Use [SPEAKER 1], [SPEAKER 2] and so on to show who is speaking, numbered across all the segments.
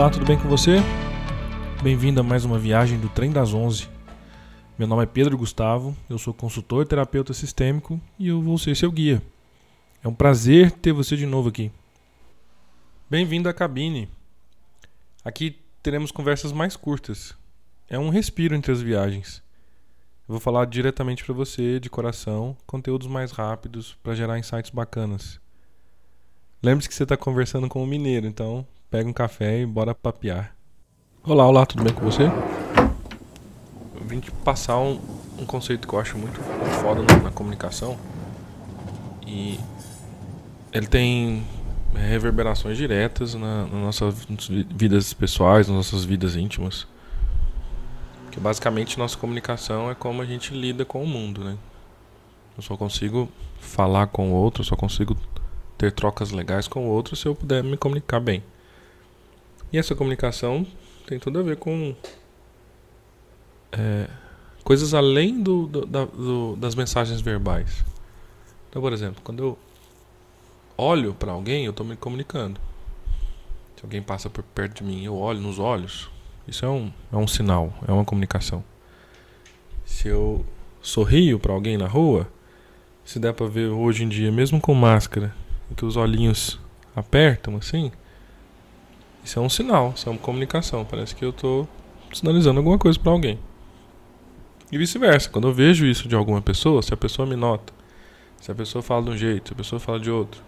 [SPEAKER 1] Olá, tudo bem com você? Bem-vindo a mais uma viagem do Trem das Onze. Meu nome é Pedro Gustavo, eu sou consultor terapeuta sistêmico e eu vou ser seu guia. É um prazer ter você de novo aqui. Bem-vindo à cabine. Aqui teremos conversas mais curtas. É um respiro entre as viagens. Eu vou falar diretamente para você, de coração, conteúdos mais rápidos para gerar insights bacanas. Lembre-se que você está conversando com um mineiro, então pega um café e bora papear. Olá, olá, tudo bem com você? Eu vim te passar um, um conceito que eu acho muito foda na, na comunicação. E ele tem reverberações diretas na, nas nossas vidas pessoais, nas nossas vidas íntimas. Que basicamente nossa comunicação é como a gente lida com o mundo, né? Eu só consigo falar com o outro, só consigo ter trocas legais com o outro se eu puder me comunicar bem. E essa comunicação tem tudo a ver com é, coisas além do, do, da, do, das mensagens verbais. Então, por exemplo, quando eu olho para alguém, eu estou me comunicando. Se alguém passa por perto de mim, eu olho nos olhos, isso é um, é um sinal, é uma comunicação. Se eu sorrio para alguém na rua, se der para ver hoje em dia, mesmo com máscara, que os olhinhos apertam assim, isso é um sinal, isso é uma comunicação. Parece que eu estou sinalizando alguma coisa para alguém. E vice-versa, quando eu vejo isso de alguma pessoa, se a pessoa me nota, se a pessoa fala de um jeito, se a pessoa fala de outro,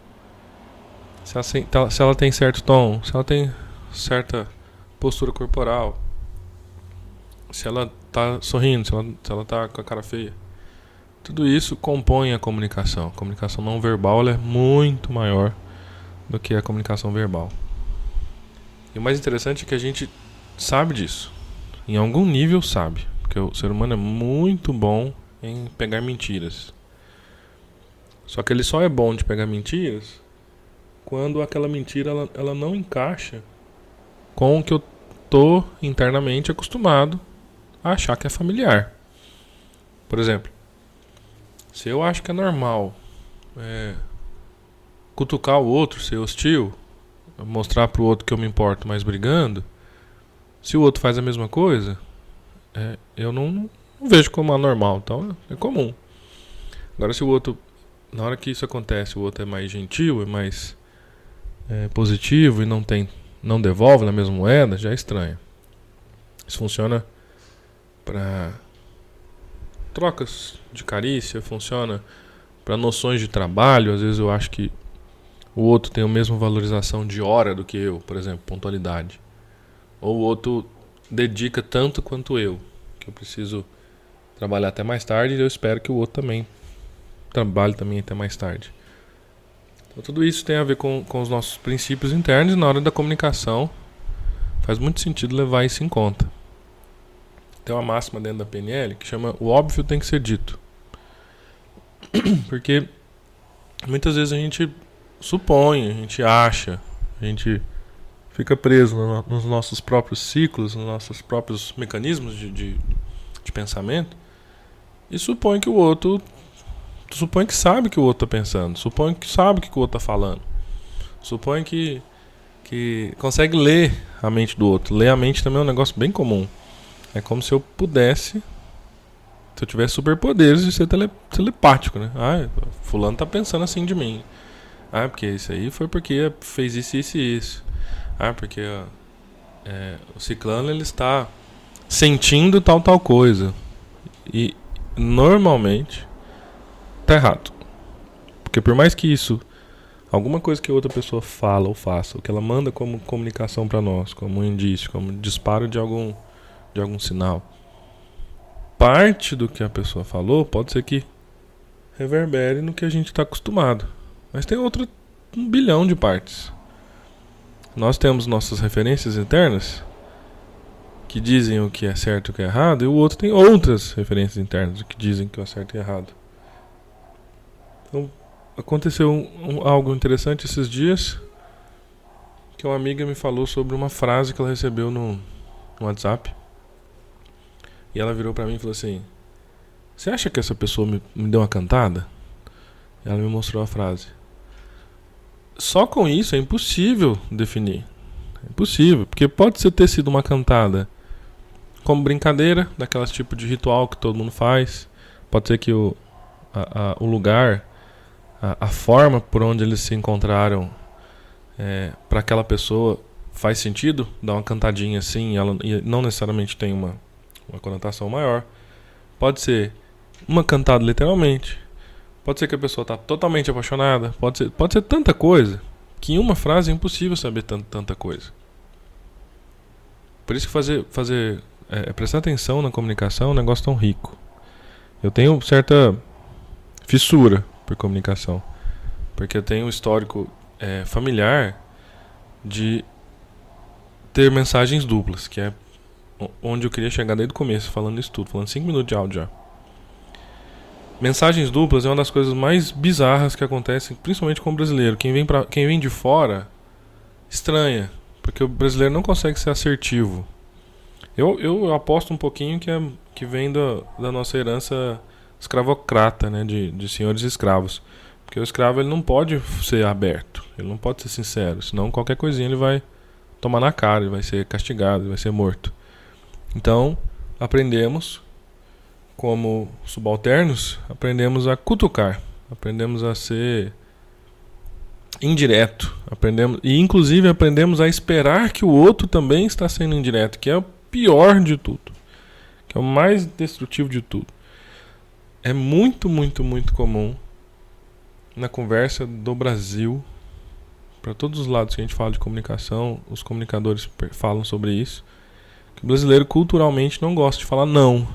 [SPEAKER 1] se ela, se ela tem certo tom, se ela tem certa postura corporal, se ela está sorrindo, se ela, se ela tá com a cara feia. Tudo isso compõe a comunicação. A comunicação não verbal é muito maior do que a comunicação verbal. E o mais interessante é que a gente sabe disso. Em algum nível sabe. Porque o ser humano é muito bom em pegar mentiras. Só que ele só é bom de pegar mentiras quando aquela mentira ela, ela não encaixa com o que eu tô internamente acostumado a achar que é familiar. Por exemplo, se eu acho que é normal é, cutucar o outro, ser hostil, mostrar pro outro que eu me importo, mas brigando, se o outro faz a mesma coisa, é, eu não, não, vejo como anormal, então é comum. Agora, se o outro, na hora que isso acontece, o outro é mais gentil, é mais é, positivo e não tem, não devolve na mesma moeda, já é estranho. Isso funciona para trocas de carícia, funciona para noções de trabalho. Às vezes eu acho que o outro tem a mesma valorização de hora do que eu, por exemplo, pontualidade. Ou o outro dedica tanto quanto eu, que eu preciso trabalhar até mais tarde e eu espero que o outro também trabalhe também até mais tarde. Então tudo isso tem a ver com, com os nossos princípios internos e na hora da comunicação faz muito sentido levar isso em conta. Tem uma máxima dentro da PNL que chama o óbvio tem que ser dito. Porque muitas vezes a gente supõe, a gente acha, a gente fica preso no, nos nossos próprios ciclos, nos nossos próprios mecanismos de, de, de pensamento e supõe que o outro supõe que sabe que o outro está pensando, supõe que sabe que o outro está falando, supõe que que consegue ler a mente do outro. Ler a mente também é um negócio bem comum. É como se eu pudesse, se eu tivesse superpoderes de ser tele, telepático, né? Ah, fulano tá pensando assim de mim. Ah, porque isso aí foi porque fez isso, isso e isso. Ah, porque é, o ciclano ele está sentindo tal, tal coisa. E normalmente tá errado. Porque por mais que isso, alguma coisa que outra pessoa fala ou faça, o que ela manda como comunicação para nós, como um indício, como disparo de algum de algum sinal. Parte do que a pessoa falou pode ser que reverbere no que a gente está acostumado. Mas tem outro um bilhão de partes. Nós temos nossas referências internas que dizem o que é certo e o que é errado, e o outro tem outras referências internas que dizem que é certo e errado. Então, aconteceu um, um, algo interessante esses dias que uma amiga me falou sobre uma frase que ela recebeu no, no WhatsApp. E ela virou para mim e falou assim: Você acha que essa pessoa me, me deu uma cantada? Ela me mostrou a frase. Só com isso é impossível definir. É impossível, porque pode ser ter sido uma cantada como brincadeira, daquelas tipo de ritual que todo mundo faz. Pode ser que o, a, a, o lugar, a, a, forma por onde eles se encontraram é, para aquela pessoa faz sentido, dar uma cantadinha assim, ela e não necessariamente tem uma, uma conotação maior. Pode ser uma cantada literalmente. Pode ser que a pessoa está totalmente apaixonada. Pode ser, pode ser tanta coisa que em uma frase é impossível saber tanta, tanta coisa. Por isso que fazer, fazer é, é, prestar atenção na comunicação é um negócio tão rico. Eu tenho certa fissura por comunicação. Porque eu tenho um histórico é, familiar de ter mensagens duplas, que é onde eu queria chegar desde o começo, falando isso tudo, falando 5 minutos de áudio já. Mensagens duplas é uma das coisas mais bizarras que acontecem, principalmente com o brasileiro. Quem vem, pra, quem vem de fora estranha, porque o brasileiro não consegue ser assertivo. Eu, eu aposto um pouquinho que, é, que vem da, da nossa herança escravocrata, né, de, de senhores escravos. Porque o escravo ele não pode ser aberto, ele não pode ser sincero, senão qualquer coisinha ele vai tomar na cara, ele vai ser castigado, ele vai ser morto. Então, aprendemos como subalternos, aprendemos a cutucar, aprendemos a ser indireto, aprendemos e inclusive aprendemos a esperar que o outro também está sendo indireto, que é o pior de tudo, que é o mais destrutivo de tudo. É muito, muito, muito comum na conversa do Brasil, para todos os lados que a gente fala de comunicação, os comunicadores falam sobre isso, que o brasileiro culturalmente não gosta de falar não,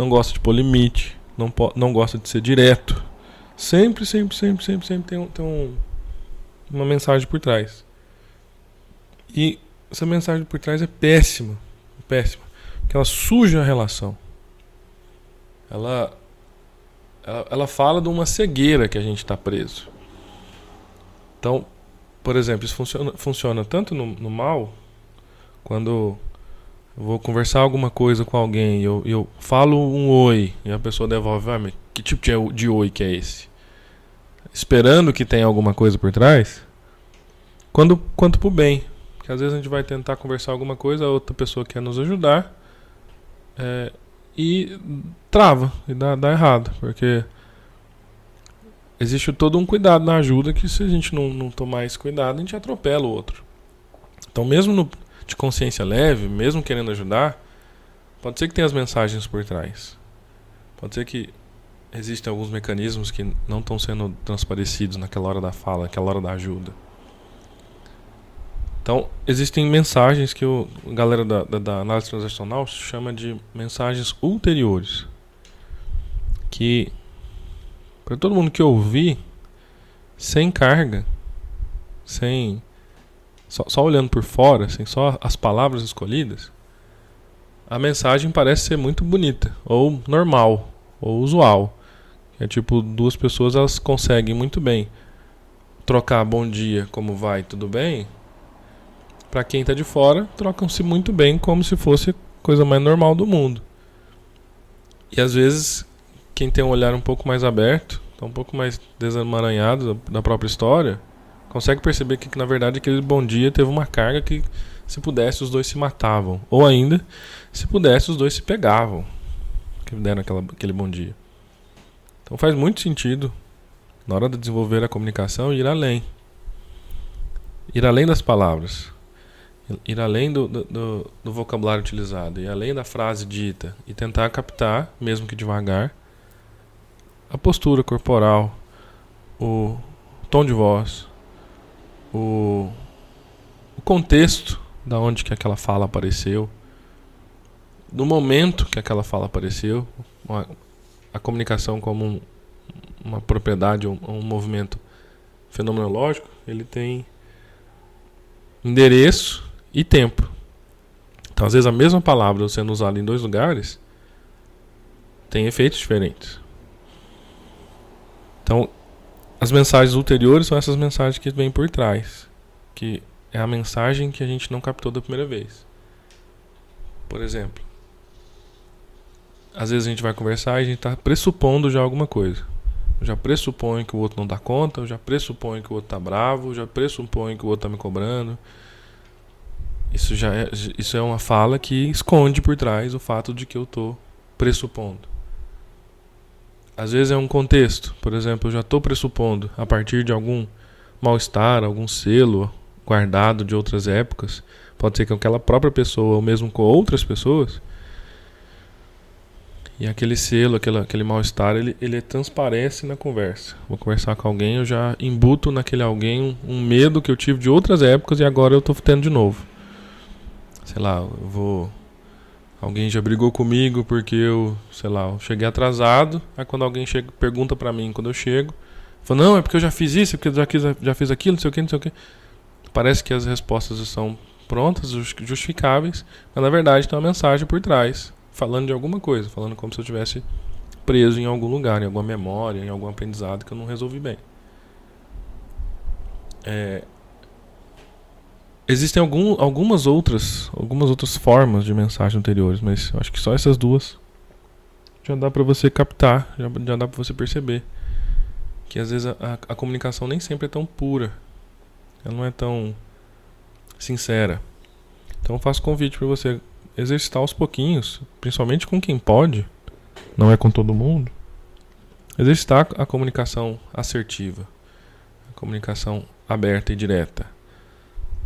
[SPEAKER 1] não gosta de pôr limite, não, não gosta de ser direto. Sempre, sempre, sempre, sempre, sempre tem, tem um, uma mensagem por trás. E essa mensagem por trás é péssima péssima. Porque ela suja a relação. Ela, ela, ela fala de uma cegueira que a gente está preso. Então, por exemplo, isso funciona, funciona tanto no, no mal, quando vou conversar alguma coisa com alguém, eu, eu falo um oi e a pessoa devolve, ah, mas que tipo de, de oi que é esse? Esperando que tenha alguma coisa por trás, quando, quanto pro bem. Porque às vezes a gente vai tentar conversar alguma coisa, a outra pessoa quer nos ajudar é, e trava, e dá, dá errado. Porque existe todo um cuidado na ajuda que se a gente não, não tomar esse cuidado, a gente atropela o outro. Então, mesmo no, de consciência leve, mesmo querendo ajudar, pode ser que tenha as mensagens por trás. Pode ser que existem alguns mecanismos que não estão sendo transparecidos naquela hora da fala, naquela hora da ajuda. Então, existem mensagens que o, a galera da, da, da análise transacional chama de mensagens ulteriores. Que, para todo mundo que ouvir, sem carga, sem. Só, só olhando por fora, sem só as palavras escolhidas, a mensagem parece ser muito bonita, ou normal, ou usual. É tipo, duas pessoas elas conseguem muito bem trocar bom dia, como vai, tudo bem, para quem está de fora, trocam-se muito bem como se fosse a coisa mais normal do mundo. E às vezes, quem tem um olhar um pouco mais aberto, tá um pouco mais desemaranhado da própria história, consegue perceber que, na verdade aquele bom dia teve uma carga que se pudesse os dois se matavam, ou ainda se pudesse os dois se pegavam, que deram aquela, aquele bom dia. Então faz muito sentido na hora de desenvolver a comunicação ir além, ir além das palavras. Ir além do, do, do, vocabulário utilizado, ir além da frase dita. E tentar captar, mesmo que devagar, a postura corporal, o tom de voz, o, o contexto da onde que aquela fala apareceu, do momento que aquela fala apareceu, uma, a comunicação como um, uma propriedade um, um movimento fenomenológico, ele tem endereço e tempo. Então, às vezes, a mesma palavra sendo usada em dois lugares tem efeitos diferentes. Então, as mensagens ulteriores são essas mensagens que vêm por trás, que é a mensagem que a gente não captou da primeira vez. Por exemplo, às vezes a gente vai conversar e a gente está pressupondo já alguma coisa. Eu já pressuponho que o outro não dá conta, eu já pressuponho que o outro está bravo, eu já pressuponho que o outro está me cobrando, Isso já é, isso é uma fala que esconde por trás o fato de que eu estou pressupondo. Às vezes é um contexto, por exemplo, eu já estou pressupondo a partir de algum mal-estar, algum selo guardado de outras épocas, pode ser que aquela própria pessoa ou mesmo com outras pessoas, e aquele selo, aquele, aquele mal-estar, ele, ele transparece na conversa. Vou conversar com alguém, eu já embuto naquele alguém um, um medo que eu tive de outras épocas e agora eu estou tendo de novo. Sei lá, eu vou. Alguém já brigou comigo porque eu, sei lá, eu cheguei atrasado. Aí quando alguém chega, pergunta pra mim quando eu chego, fala, não, é porque eu já fiz isso, é porque eu já, quis, já fiz aquilo, não sei o que, não sei o que. Parece que as respostas são prontas, justificáveis, mas na verdade tem uma mensagem por trás falando de alguma coisa, falando como se eu tivesse preso em algum lugar, em alguma memória, em algum aprendizado que eu não resolvi bem. É, existem algum, algumas outras algumas outras formas de mensagem anteriores, mas acho que só essas duas já dá para você captar, já, já dá para você perceber que às vezes a, a comunicação nem sempre é tão pura, ela não é tão sincera. Então faço convite para você exercitar aos pouquinhos, principalmente com quem pode, não é com todo mundo, exercitar a comunicação assertiva, a comunicação aberta e direta.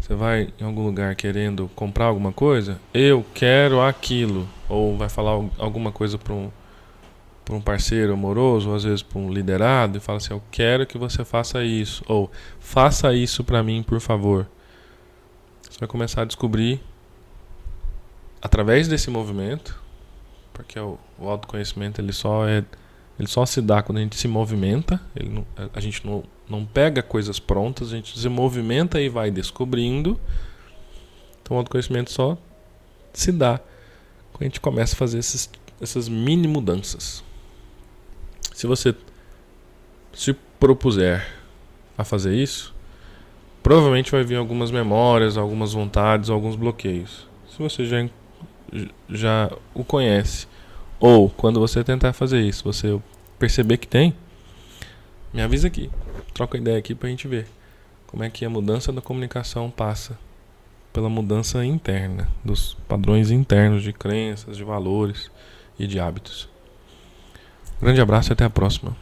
[SPEAKER 1] Você vai em algum lugar querendo comprar alguma coisa, eu quero aquilo, ou vai falar alguma coisa para um um parceiro amoroso, ou às vezes para um liderado, e fala assim: Eu quero que você faça isso, ou faça isso para mim, por favor. Você vai começar a descobrir através desse movimento, porque o, o autoconhecimento ele só é ele só se dá quando a gente se movimenta, não, a gente não, não pega coisas prontas, a gente se movimenta e vai descobrindo. Então o autoconhecimento só se dá quando a gente começa a fazer esses, essas mini mudanças. Se você se propuser a fazer isso, provavelmente vai vir algumas memórias, algumas vontades, alguns bloqueios. Se você já já o conhece. Ou quando você tentar fazer isso, você perceber que tem, me avisa aqui. Troca ideia aqui pra gente ver como é que a mudança da comunicação passa pela mudança interna, dos padrões internos de crenças, de valores e de hábitos. Grande abraço e até a próxima.